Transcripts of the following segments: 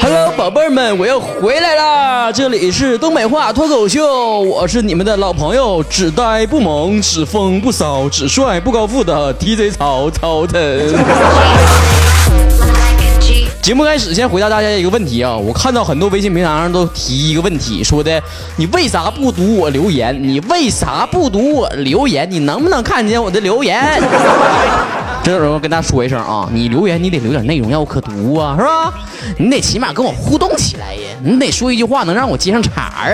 Hello，宝贝们，我又回来啦！这里是东北话脱口秀，我是你们的老朋友，只呆不萌，只疯不骚，只帅不高富的 DJ 曹曹腾。节目开始，先回答大家一个问题啊！我看到很多微信平台上都提一个问题，说的你为啥不读我留言？你为啥不读我留言？你能不能看见我的留言？这时候跟大家说一声啊，你留言你得留点内容让我可读啊，是吧？你得起码跟我互动起来呀，你得说一句话能让我接上茬啊。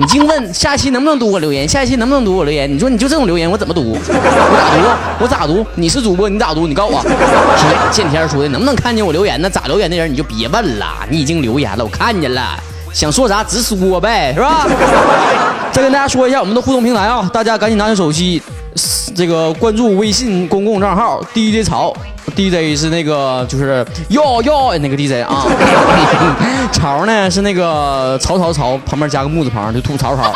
你净问下期能不能读我留言，下期能不能读我留言？你说你就这种留言我怎么读？我咋读？我咋读？你是主播，你咋读？你告诉我。是见天说的，能不能看见我留言呢？咋留言的人你就别问了，你已经留言了，我看见了，想说啥直说呗，是吧？再跟大家说一下我们的互动平台啊，大家赶紧拿起手机，这个关注微信公共账号 DJ 潮，DJ 是那个就是哟哟那个 DJ 啊，潮呢是那个曹曹曹旁边加个木字旁，就吐槽槽。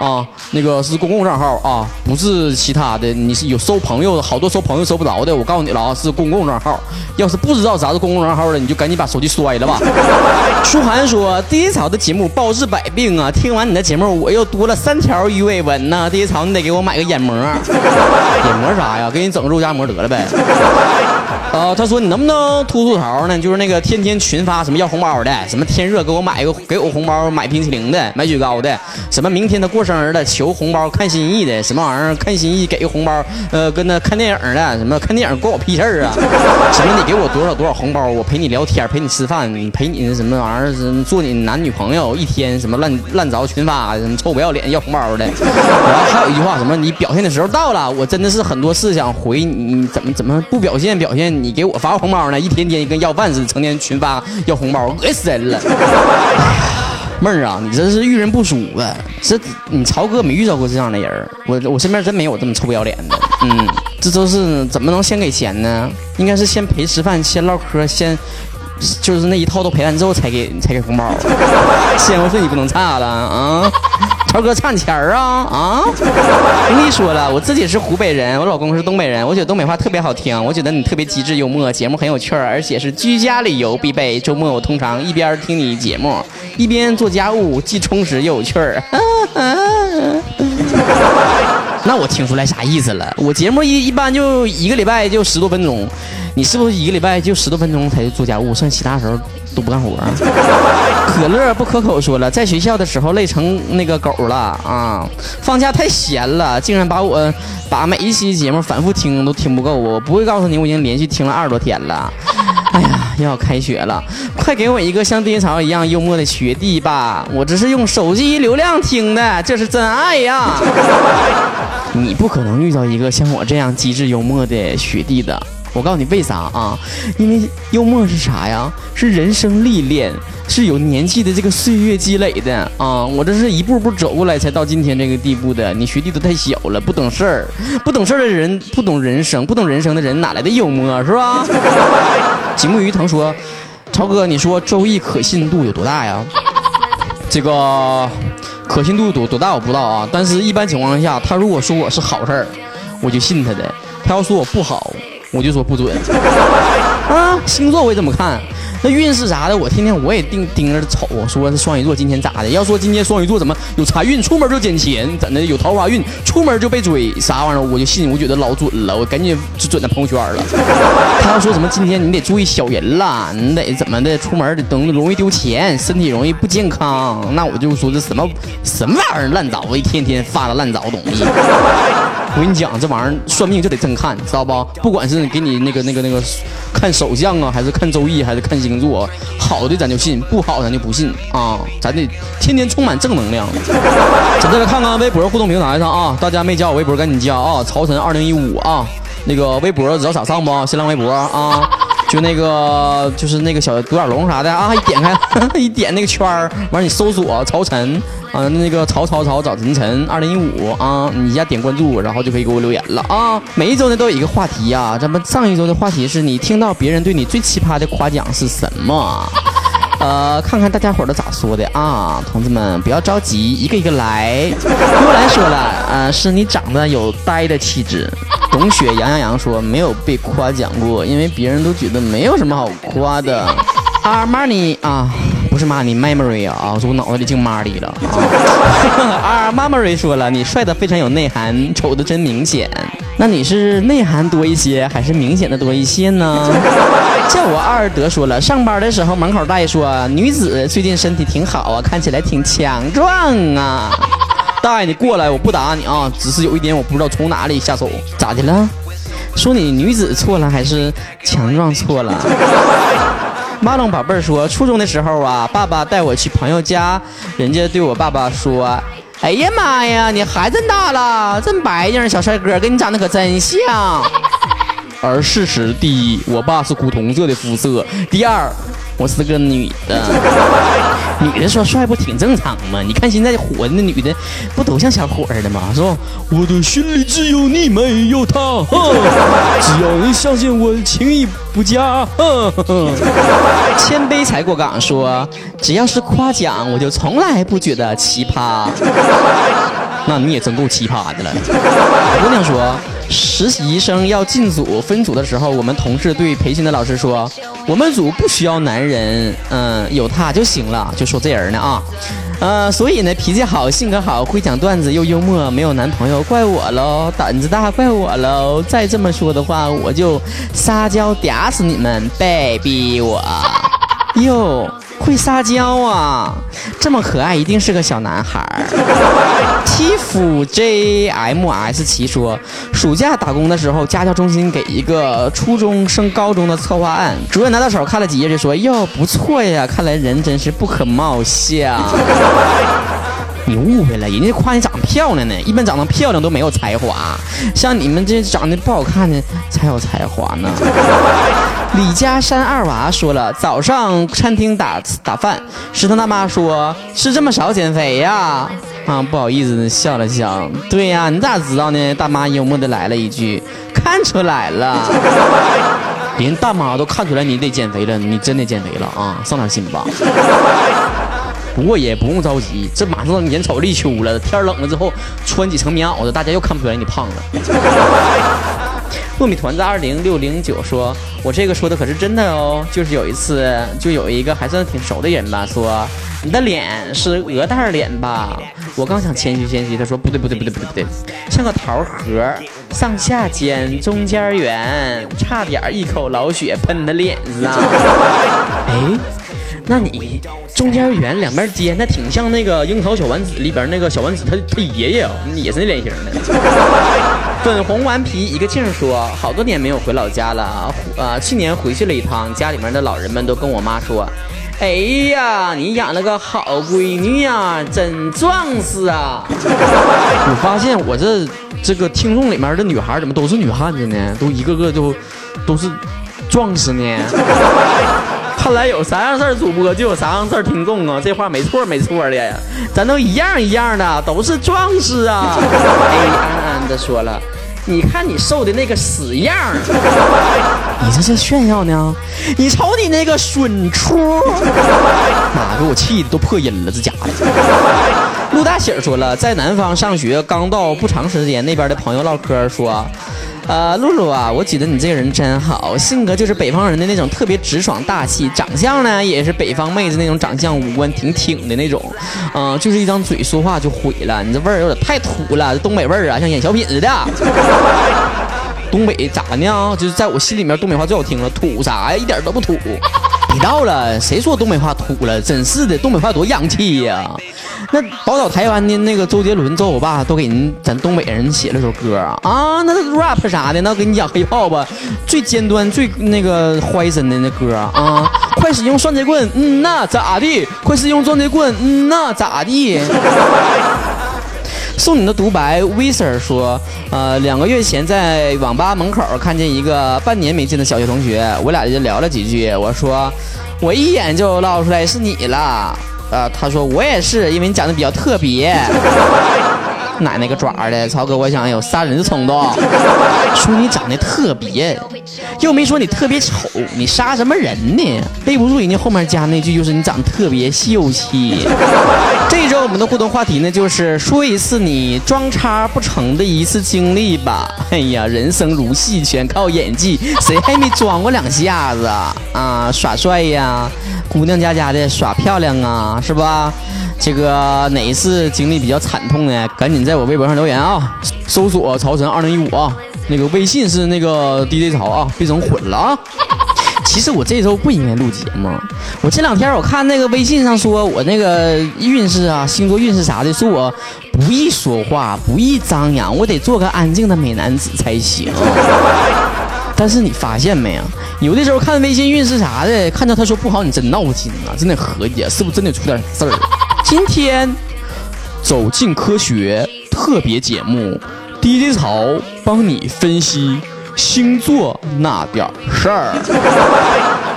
啊，那个是公共账号啊，不是其他的。你是有收朋友的，好多收朋友收不着的。我告诉你了啊，是公共账号。要是不知道啥是公共账号的，你就赶紧把手机摔了吧。舒涵说：“第一草的节目包治百病啊！听完你的节目，我又多了三条鱼尾纹呢。第一草，你得给我买个眼膜，眼膜啥呀？给你整个肉夹馍得了呗。”啊，他说你能不能吐吐槽呢？就是那个天天群发什么要红包的，什么天热给我买一个给我红包买冰淇淋的，买雪糕的，什么明天他过生日了求红包看心意的，什么玩意儿看心意给个红包，呃，跟他看电影的，什么看电影关我屁事儿啊？什么你给我多少多少红包，我陪你聊天，陪你吃饭，陪你什么玩意儿，做你男女朋友一天，什么烂烂着群发，什么臭不要脸要红包的。然后还有一句话，什么你表现的时候到了，我真的是很多事想回你，你怎么怎么不表现表现？你给我发红包呢？一天天跟要饭似的，成天群发要红包，恶心人了。妹儿啊，你这是遇人不淑啊！这你曹哥没遇到过这样的人，我我身边真没有这么臭不要脸的。嗯，这都是怎么能先给钱呢？应该是先陪吃饭，先唠嗑，先就是那一套都赔完之后才给才给红包。先后顺序不能差了啊！超哥差你钱儿啊啊！我跟你说了，我自己是湖北人，我老公是东北人，我觉得东北话特别好听，我觉得你特别机智幽默，节目很有趣儿，而且是居家旅游必备。周末我通常一边听你节目，一边做家务，既充实又有趣儿。那我听出来啥意思了？我节目一一般就一个礼拜就十多分钟，你是不是一个礼拜就十多分钟才做家务，剩其他时候都不干活？可乐不可口说了，在学校的时候累成那个狗了啊！放假太闲了，竟然把我把每一期节目反复听都听不够。我不会告诉你，我已经连续听了二十多天了。哎呀，又要开学了，快给我一个像丁潮一样幽默的学弟吧！我这是用手机流量听的，这是真爱呀！你不可能遇到一个像我这样机智幽默的学弟的。我告诉你为啥啊？因为幽默是啥呀？是人生历练，是有年纪的这个岁月积累的啊！我这是一步步走过来才到今天这个地步的。你学弟都太小了，不懂事儿，不懂事儿的人，不懂人生，不懂人生的人哪来的幽默是吧？吉木鱼藤说：“超哥，你说周易可信度有多大呀？”这个可信度多多大我不知道啊，但是一般情况下，他如果说我是好事儿，我就信他的；他要说我不好，我就说不准。啊，星座我也这么看，那运势啥的，我天天我也盯盯着瞅，说是双鱼座今天咋的？要说今天双鱼座怎么有财运，出门就捡钱，怎的有桃花运，出门就被追，啥玩意儿我就信，我觉得老准了，我赶紧就准到朋友圈了。他要说什么今天你得注意小人了，你得怎么的，出门得等容易丢钱，身体容易不健康，那我就说这什么什么玩意儿烂枣子，一天天发的烂糟东西。我跟你讲，这玩意儿算命就得真看，知道不？不管是给你那个那个那个看手相啊，还是看周易，还是看星座，好的咱就信，不好咱就不信啊！咱得天天充满正能量。咱再来看看微博互动平台上啊，大家没加我微博赶紧加啊！曹晨二零一五啊，那个微博知道咋上不？新浪微博啊。就那个，就是那个小独眼龙啥的啊，一点开，一点那个圈儿，完你搜索曹晨啊，那个曹曹曹找晨晨二零一五啊，你一下点关注，然后就可以给我留言了啊。每一周呢都有一个话题啊，咱们上一周的话题是你听到别人对你最奇葩的夸奖是什么？呃，看看大家伙儿都咋说的啊，同志们不要着急，一个一个来。幽兰说了，呃，是你长得有呆的气质。董雪杨洋洋说没有被夸奖过，因为别人都觉得没有什么好夸的。阿玛尼啊，不是 money memory 啊，我脑子里净 money 了 啊。阿 memory 说了，你帅的非常有内涵，丑的真明显。那你是内涵多一些，还是明显的多一些呢？叫我二德说了，上班的时候门口大爷说，女子最近身体挺好啊，看起来挺强壮啊。大爷你过来，我不打你啊，只是有一点我不知道从哪里下手，咋的了？说你女子错了，还是强壮错了？马龙宝贝儿说，初中的时候啊，爸爸带我去朋友家，人家对我爸爸说：“哎呀妈呀，你孩子大了，真白净，小帅哥，跟你长得可真像。”而事实第一，我爸是古铜色的肤色；第二，我是个女的。女的说帅不挺正常吗？你看现在火的那女的，不都像小伙儿的吗？是吧？我的心里只有你，没有他。只要你相信我，情义不假。谦卑才过岗说，只要是夸奖，我就从来不觉得奇葩。那你也真够奇葩的了。姑娘说，实习生要进组分组的时候，我们同事对培训的老师说，我们组不需要男人，嗯，有他就行了。就说这人呢啊，呃，所以呢，脾气好，性格好，会讲段子又幽默，没有男朋友怪我喽，胆子大怪我喽。再这么说的话，我就撒娇嗲死你们，别逼我。哟，会撒娇啊，这么可爱，一定是个小男孩儿。T F J M S 齐说，暑假打工的时候，家教中心给一个初中升高中的策划案，主任拿到手看了几页就说：“哟，不错呀，看来人真是不可貌相。”你误会了，人家夸你长得漂亮呢，一般长得漂亮都没有才华，像你们这长得不好看的才有才华呢。李家山二娃说了，早上餐厅打打饭，食堂大妈说吃这么少减肥呀？啊，不好意思，笑了笑。对呀，你咋知道呢？大妈幽默的来了一句，看出来了，连大妈都看出来你得减肥了，你真得减肥了啊，上点心吧。不过也不用着急，这马上眼瞅立秋了，天冷了之后穿几层棉袄子，大家又看不出来你胖了。糯米团子二零六零九说：“我这个说的可是真的哦，就是有一次，就有一个还算挺熟的人吧，说你的脸是鹅蛋脸吧？我刚想谦虚谦虚，他说不对不对不对不对不对，像个桃核，上下尖，中间圆，差点一口老血喷他脸上。哎。”那你中间圆，两边尖，那挺像那个《樱桃小丸子》里边那个小丸子他他爷爷啊，也是那脸型的。粉红顽皮一个劲儿说，好多年没有回老家了，呃，去年回去了一趟，家里面的老人们都跟我妈说，哎呀，你养了个好闺女呀，真壮实啊！我发现我这这个听众里面的女孩怎么都是女汉子呢？都一个个都都是壮实呢？看来有啥样事儿主播就有啥样事儿听众啊，这话没错没错的，咱都一样一样的，都是壮士啊。哎，安安的说了，你看你瘦的那个死样儿，你这是炫耀呢？你瞅你那个损出，妈给我气的都破音了，这家伙。陆大喜儿说了，在南方上学刚到不长时间，那边的朋友唠嗑说。呃，露露啊，我觉得你这个人真好，性格就是北方人的那种特别直爽大气，长相呢也是北方妹子那种长相，五官挺挺的那种，嗯，就是一张嘴说话就毁了，你这味儿有点太土了，这东北味儿啊，像演小品似的。东北咋呢？就是在我心里面，东北话最好听了，土啥呀？一点都不土。别到了，谁说东北话土了？真是的，东北话多洋气呀！那宝岛台湾的那个周杰伦、周欧巴都给人咱东北人写了首歌啊啊，那 rap 啥的，那跟你讲黑炮吧，最尖端、最那个坏身的那歌啊！快使用双截棍，嗯那咋地？快使用双截棍，嗯那咋地？送你的独白，Viser 说，呃，两个月前在网吧门口看见一个半年没见的小学同学，我俩就聊了几句。我说，我一眼就捞出来是你了。啊，他说我也是，因为你长得比较特别。奶奶个爪的，曹哥，我想有杀人的冲动。说你长得特别，又没说你特别丑，你杀什么人呢？背不住人家后面加那句，就是你长得特别秀气。这周我们的互动话题呢，就是说一次你装叉不成的一次经历吧。哎呀，人生如戏，全靠演技，谁还没装过两下子啊？啊，耍帅呀，姑娘家家的耍漂亮啊，是吧？这个哪一次经历比较惨痛呢？赶紧在我微博上留言啊！搜索“曹晨二零一五”啊，那个微信是那个 DJ 曹啊，别整混了啊！其实我这周不应该录节目，我这两天我看那个微信上说我那个运势啊、星座运势啥的，说我不易说话、不易张扬，我得做个安静的美男子才行。但是你发现没啊，有的时候看微信运势啥的，看到他说不好，你真闹心啊，真得合计，是不是真得出点事儿？今天走进科学特别节目，DJ 曹帮你分析星座那点事儿。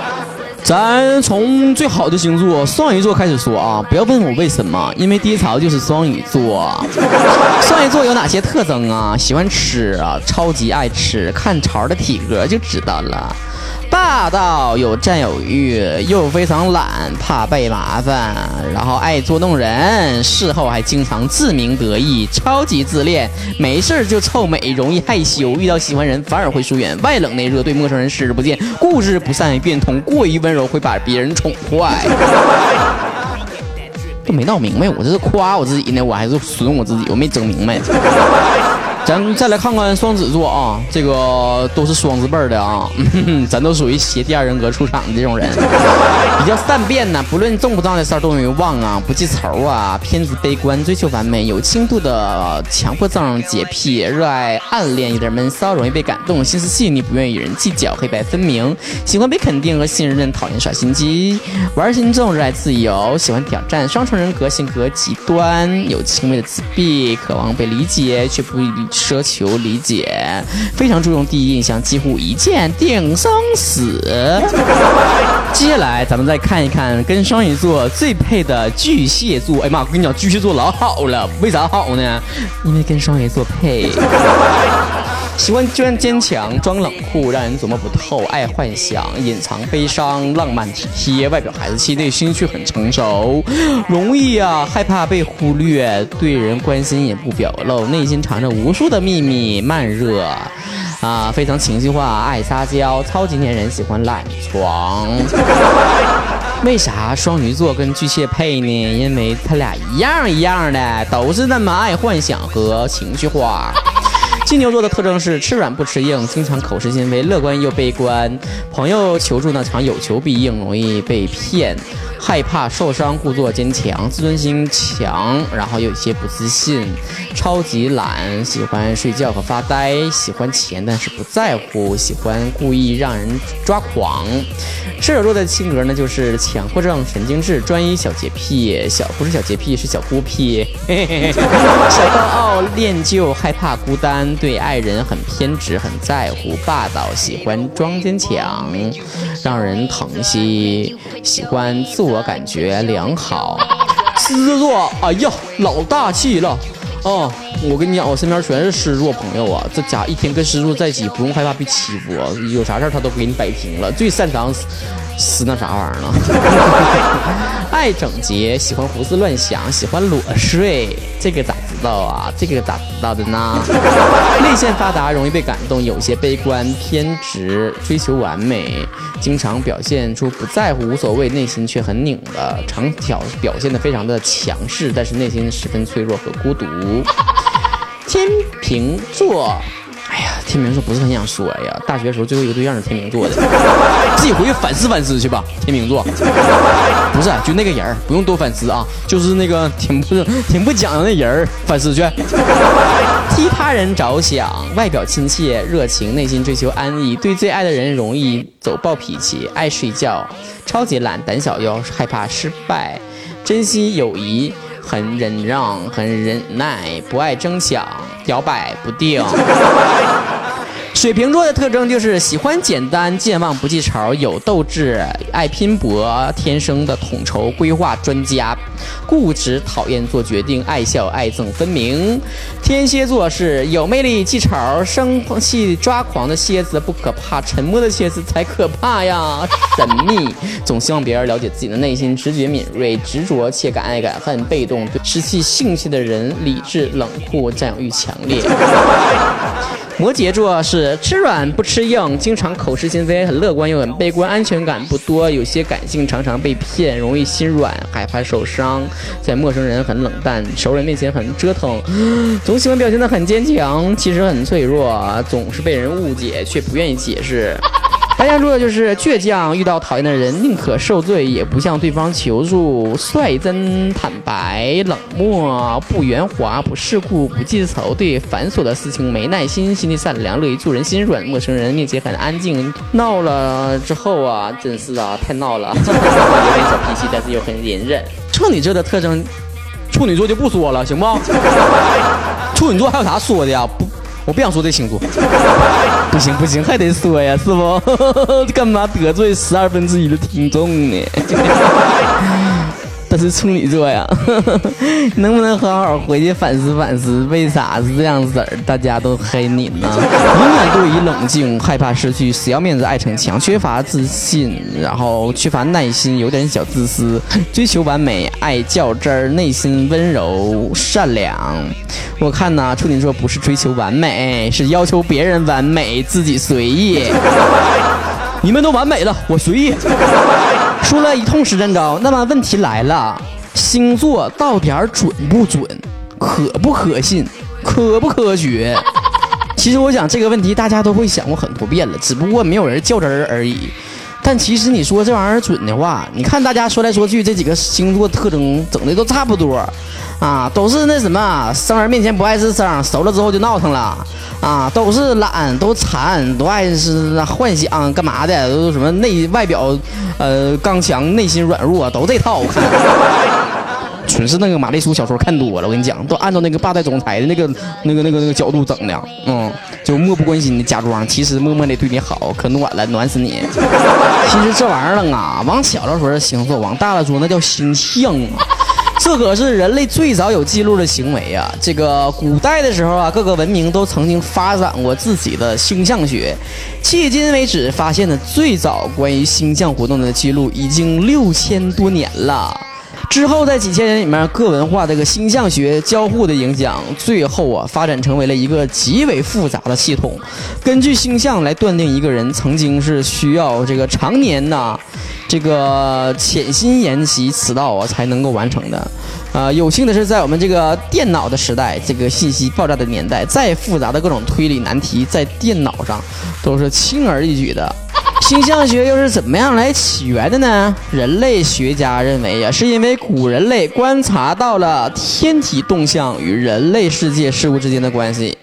咱从最好的星座双鱼座开始说啊，不要问我为什么，因为第一槽就是双鱼座。双鱼座有哪些特征啊？喜欢吃啊，超级爱吃，看潮的体格就知道了。霸道有占有欲，又非常懒，怕被麻烦，然后爱捉弄人，事后还经常自鸣得意，超级自恋，没事就臭美，容易害羞，遇到喜欢人反而会疏远，外冷内热，对陌生人视而不见，固执不善于变通，过于温柔会把别人宠坏。都没闹明白，我这是夸我自己呢，我还是损我自己，我没整明白。咱再来看看双子座啊，这个都是双字辈的啊，咱都属于携第二人格出场的这种人，比较善变呢，不论重不重的事儿都容易忘啊，不记仇啊，偏执悲观，追求完美，有轻度的强迫症、洁癖，热爱暗恋，有点闷骚，容易被感动，心思细腻，不愿与人计较，黑白分明，喜欢被肯定和信任，讨厌耍心机，玩心重，热爱自由，喜欢挑战，双重人格，性格极端，有轻微的自闭，渴望被理解却不奢求理解，非常注重第一印象，几乎一见定生死。接下来咱们再看一看跟双鱼座最配的巨蟹座。哎妈，我跟你讲，巨蟹座老好了，为啥好呢？因为跟双鱼座配。喜欢装坚强、装冷酷，让人琢磨不透；爱幻想、隐藏悲伤、浪漫体贴，外表孩子气，内心却很成熟。容易啊，害怕被忽略，对人关心也不表露，内心藏着无数的秘密。慢热啊，非常情绪化，爱撒娇，超级粘人，喜欢懒床。为啥双鱼座跟巨蟹配呢？因为他俩一样一样的，都是那么爱幻想和情绪化。金牛座的特征是吃软不吃硬，经常口是心非，乐观又悲观。朋友求助呢，常有求必应，容易被骗，害怕受伤，故作坚强，自尊心强，然后有一些不自信，超级懒，喜欢睡觉和发呆，喜欢钱但是不在乎，喜欢故意让人抓狂。射手座的性格呢，就是强迫症、神经质、专一、小洁癖，小不是小洁癖，是小孤僻，小高傲、恋旧、害怕孤单。对爱人很偏执，很在乎，霸道，喜欢装坚强，让人疼惜，喜欢自我我感觉良好。狮子座，哎呀，老大气了啊！我跟你讲，我身边全是狮子座朋友啊，这家一天跟狮子座在一起，不用害怕被欺负，有啥事他都给你摆平了，最擅长撕那啥玩意儿了。爱整洁，喜欢胡思乱想，喜欢裸睡，这个咋知道啊？这个咋知道的呢？内线发达，容易被感动，有些悲观偏执，追求完美，经常表现出不在乎、无所谓，内心却很拧巴，常表表现的非常的强势，但是内心十分脆弱和孤独。天秤座。天秤座不是很想说呀。大学时候最后一个对象是天秤座的，自己回去反思反思去吧。天秤座，不是就那个人，不用多反思啊，就是那个挺不挺不讲究那人，反思去。替他人着想，外表亲切热情，内心追求安逸，对最爱的人容易走暴脾气，爱睡觉，超级懒，胆小又害怕失败，珍惜友谊。很忍让，很忍耐，不爱争抢，摇摆不定。水瓶座的特征就是喜欢简单、健忘、不记仇、有斗志、爱拼搏、天生的统筹规划专家、固执、讨厌做决定、爱笑爱憎分明。天蝎座是有魅力、记仇、生气抓狂的蝎子不可怕，沉默的蝎子才可怕呀！神秘，总希望别人了解自己的内心，直觉敏锐、执着且敢爱敢恨，被动，失去兴趣的人理智冷酷，占有欲强烈。摩羯座是吃软不吃硬，经常口是心非，很乐观又很悲观，安全感不多，有些感性，常常被骗，容易心软，害怕受伤，在陌生人很冷淡，熟人面前很折腾，总喜欢表现得很坚强，其实很脆弱，总是被人误解却不愿意解释。白羊座就是倔强，遇到讨厌的人宁可受罪也不向对方求助，率真坦白，冷漠，不圆滑，不世故，不记仇，对繁琐的事情没耐心，心地善良，乐于助人，心软，陌生人面前很安静，闹了之后啊，真是啊，太闹了，有点小脾气，但是又很隐忍。处女座的特征，处女座就不说了，行不？处女座还有啥说的呀？不。我不想说这星座，不行不行，还得说呀，是不？干嘛得罪十二分之一的听众呢？他是处女座呀，能不能好好回去反思反思，为啥是这样子儿？大家都黑你呢？永远过于冷静，害怕失去，死要面子，爱逞强，缺乏自信，然后缺乏耐心，有点小自私，追求完美，爱较真儿，内心温柔善良。我看呢，处女座不是追求完美，是要求别人完美，自己随意。你们都完美了，我随意。说了一通实战招，那么问题来了，星座到底准不准？可不可信？科不科学？其实我想这个问题大家都会想过很多遍了，只不过没有人较真儿而已。但其实你说这玩意儿准的话，你看大家说来说去，这几个星座特征整的都差不多，啊，都是那什么，生人面前不爱吱声，熟了之后就闹腾了，啊，都是懒，都馋，都爱是幻想干嘛的，都什么内外表，呃，刚强，内心软弱，都这套。我看，纯是那个玛丽苏小说看多了，我跟你讲，都按照那个霸道总裁的那个那个那个那个角度整的，嗯，就漠不关心的假装，其实默默的对你好，可暖了，暖死你。其实这玩意儿啊，往小了说是星座，往大了说那叫星象啊。这可是人类最早有记录的行为啊！这个古代的时候啊，各个文明都曾经发展过自己的星象学。迄今为止，发现的最早关于星象活动的记录已经六千多年了。之后，在几千年里面，各文化这个星象学交互的影响，最后啊，发展成为了一个极为复杂的系统。根据星象来断定一个人，曾经是需要这个常年呐。这个潜心研习此道啊，才能够完成的。啊，有幸的是，在我们这个电脑的时代，这个信息爆炸的年代，再复杂的各种推理难题，在电脑上都是轻而易举的。星象学又是怎么样来起源的呢？人类学家认为呀，是因为古人类观察到了天体动向与人类世界事物之间的关系。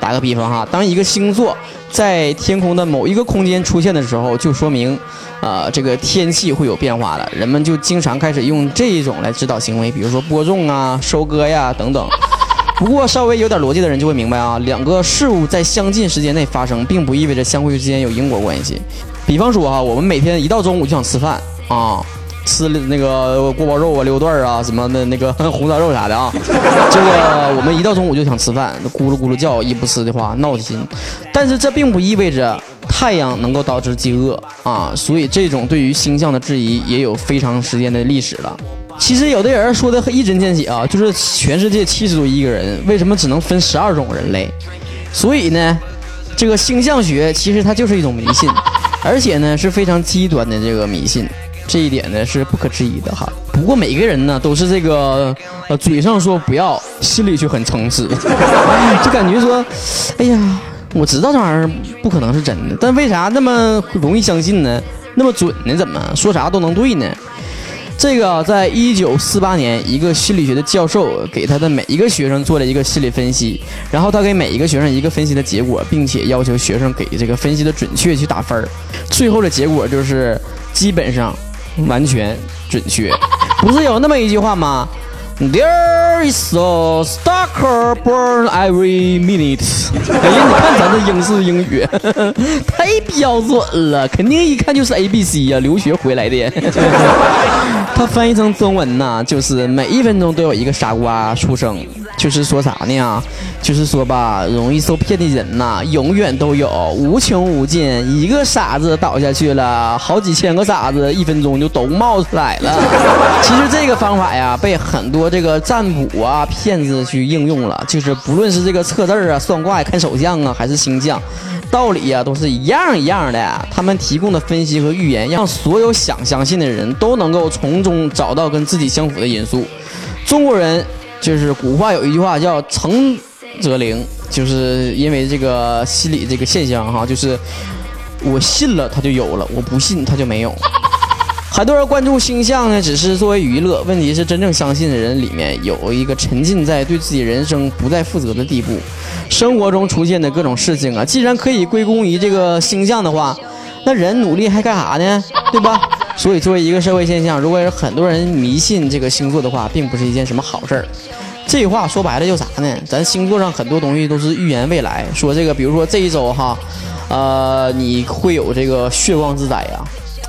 打个比方哈，当一个星座在天空的某一个空间出现的时候，就说明，呃，这个天气会有变化了。人们就经常开始用这一种来指导行为，比如说播种啊、收割呀等等。不过稍微有点逻辑的人就会明白啊，两个事物在相近时间内发生，并不意味着相互之间有因果关系。比方说哈，我们每天一到中午就想吃饭啊。吃那个锅包肉啊、溜段啊，什么的那个红烧肉啥的啊，这个我们一到中午就想吃饭，咕噜咕噜叫，一不吃的话闹心。但是这并不意味着太阳能够导致饥饿啊，所以这种对于星象的质疑也有非常时间的历史了。其实有的人说的一针见血啊，就是全世界七十多亿个人，为什么只能分十二种人类？所以呢，这个星象学其实它就是一种迷信，而且呢是非常极端的这个迷信。这一点呢是不可置疑的哈。不过每个人呢都是这个，呃，嘴上说不要，心里却很诚实，就感觉说，哎呀，我知道这玩意儿不可能是真的，但为啥那么容易相信呢？那么准呢？怎么说啥都能对呢？这个在一九四八年，一个心理学的教授给他的每一个学生做了一个心理分析，然后他给每一个学生一个分析的结果，并且要求学生给这个分析的准确去打分儿。最后的结果就是基本上。完全准确，不是有那么一句话吗？There is a stalker born every minute。哎呀，你看咱这英式英语 太标准了，肯定一看就是 A B C 呀，留学回来的。它翻译成中文呢，就是每一分钟都有一个傻瓜出生，就是说啥呢？就是说吧，容易受骗的人呐，永远都有，无穷无尽。一个傻子倒下去了，好几千个傻子一分钟就都冒出来了。其实这个方法呀，被很多这个占卜啊骗子去应用了，就是不论是这个测字啊、算卦、看手相啊，还是星象。道理呀，都是一样一样的。他们提供的分析和预言，让所有想相信的人都能够从中找到跟自己相符的因素。中国人就是古话有一句话叫“诚则灵”，就是因为这个心理这个现象哈，就是我信了它就有了，我不信它就没有。很多人关注星象呢，只是作为娱乐。问题是，真正相信的人里面有一个沉浸在对自己人生不再负责的地步。生活中出现的各种事情啊，既然可以归功于这个星象的话，那人努力还干啥呢？对吧？所以，作为一个社会现象，如果是很多人迷信这个星座的话，并不是一件什么好事儿。这话说白了就啥呢？咱星座上很多东西都是预言未来，说这个，比如说这一周哈，呃，你会有这个血光之灾呀。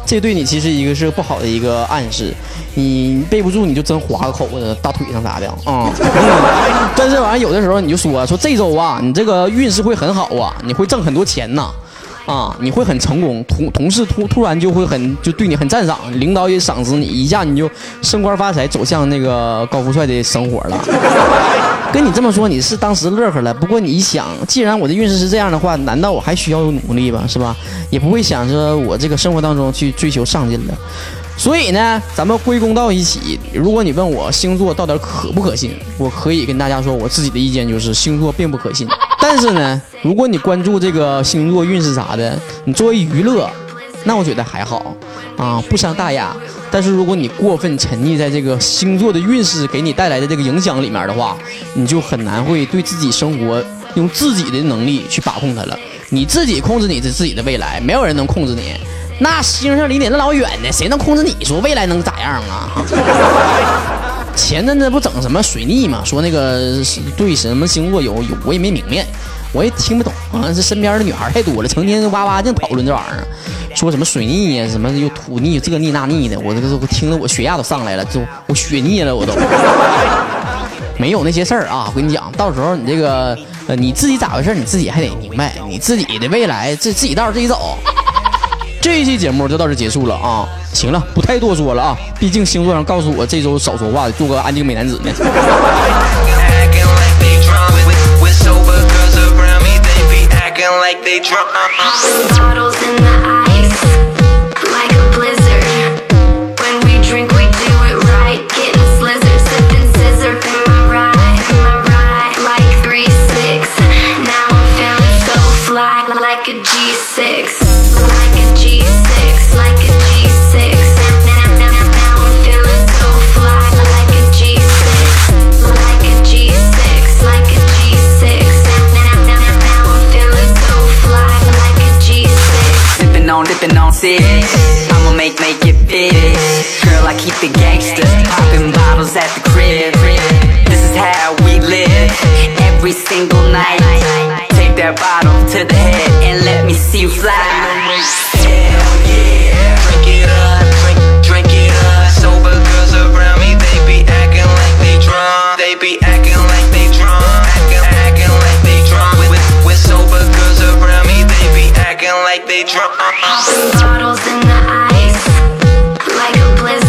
这对你其实一个是不好的一个暗示，你背不住你就真划个口子大腿上啥的啊。但是完有的时候你就说说这周啊，你这个运势会很好啊，你会挣很多钱呐，啊，啊你会很成功，同同事突突然就会很就对你很赞赏，领导也赏识你，一下你就升官发财，走向那个高富帅的生活了。跟你这么说，你是当时乐呵了。不过你一想，既然我的运势是这样的话，难道我还需要努力吧？是吧？也不会想着我这个生活当中去追求上进了。所以呢，咱们归功到一起。如果你问我星座到底可不可信，我可以跟大家说，我自己的意见就是星座并不可信。但是呢，如果你关注这个星座运势啥的，你作为娱乐，那我觉得还好啊，不伤大雅。但是如果你过分沉溺在这个星座的运势给你带来的这个影响里面的话，你就很难会对自己生活用自己的能力去把控它了。你自己控制你的自己的未来，没有人能控制你。那星星离你那老远的，谁能控制你说未来能咋样啊？前阵子不整什么水逆嘛，说那个对什么星座有有，我也没明白，我也听不懂。好像是身边的女孩太多了，成天哇哇净讨论这玩意儿。说什么水逆呀，什么又土逆，这逆那逆的，我这个我听得我血压都上来了，就我血逆了，我都 没有那些事儿啊！我跟你讲，到时候你这个呃你自己咋回事，你自己还得明白，你自己的未来自自己道自己走。这一期节目就到这结束了啊！行了，不太多说了啊，毕竟星座上告诉我这周少说话，做个安静美男子呢。like, like a G6. Like a G6, like a G6. Now, now, now, I'm feeling so fly. Like a G6, like a G6, like a G6. Now, now, now I'm feeling so fly. Slippin' on, dippin' on six. I'ma make, make it fit. Girl, I keep the gangsters Popping bottles at the crib. This is how we live. Every single night that bottle to the head And let me see you fly. Hell yeah Drink it up, drink, drink it up. Sober girls around me They be acting like they drunk. They be acting like they drunk. Acting, acting like they drunk. With, with sober girls around me They be acting like they drunk. Bottles in the ice, like a blizzard.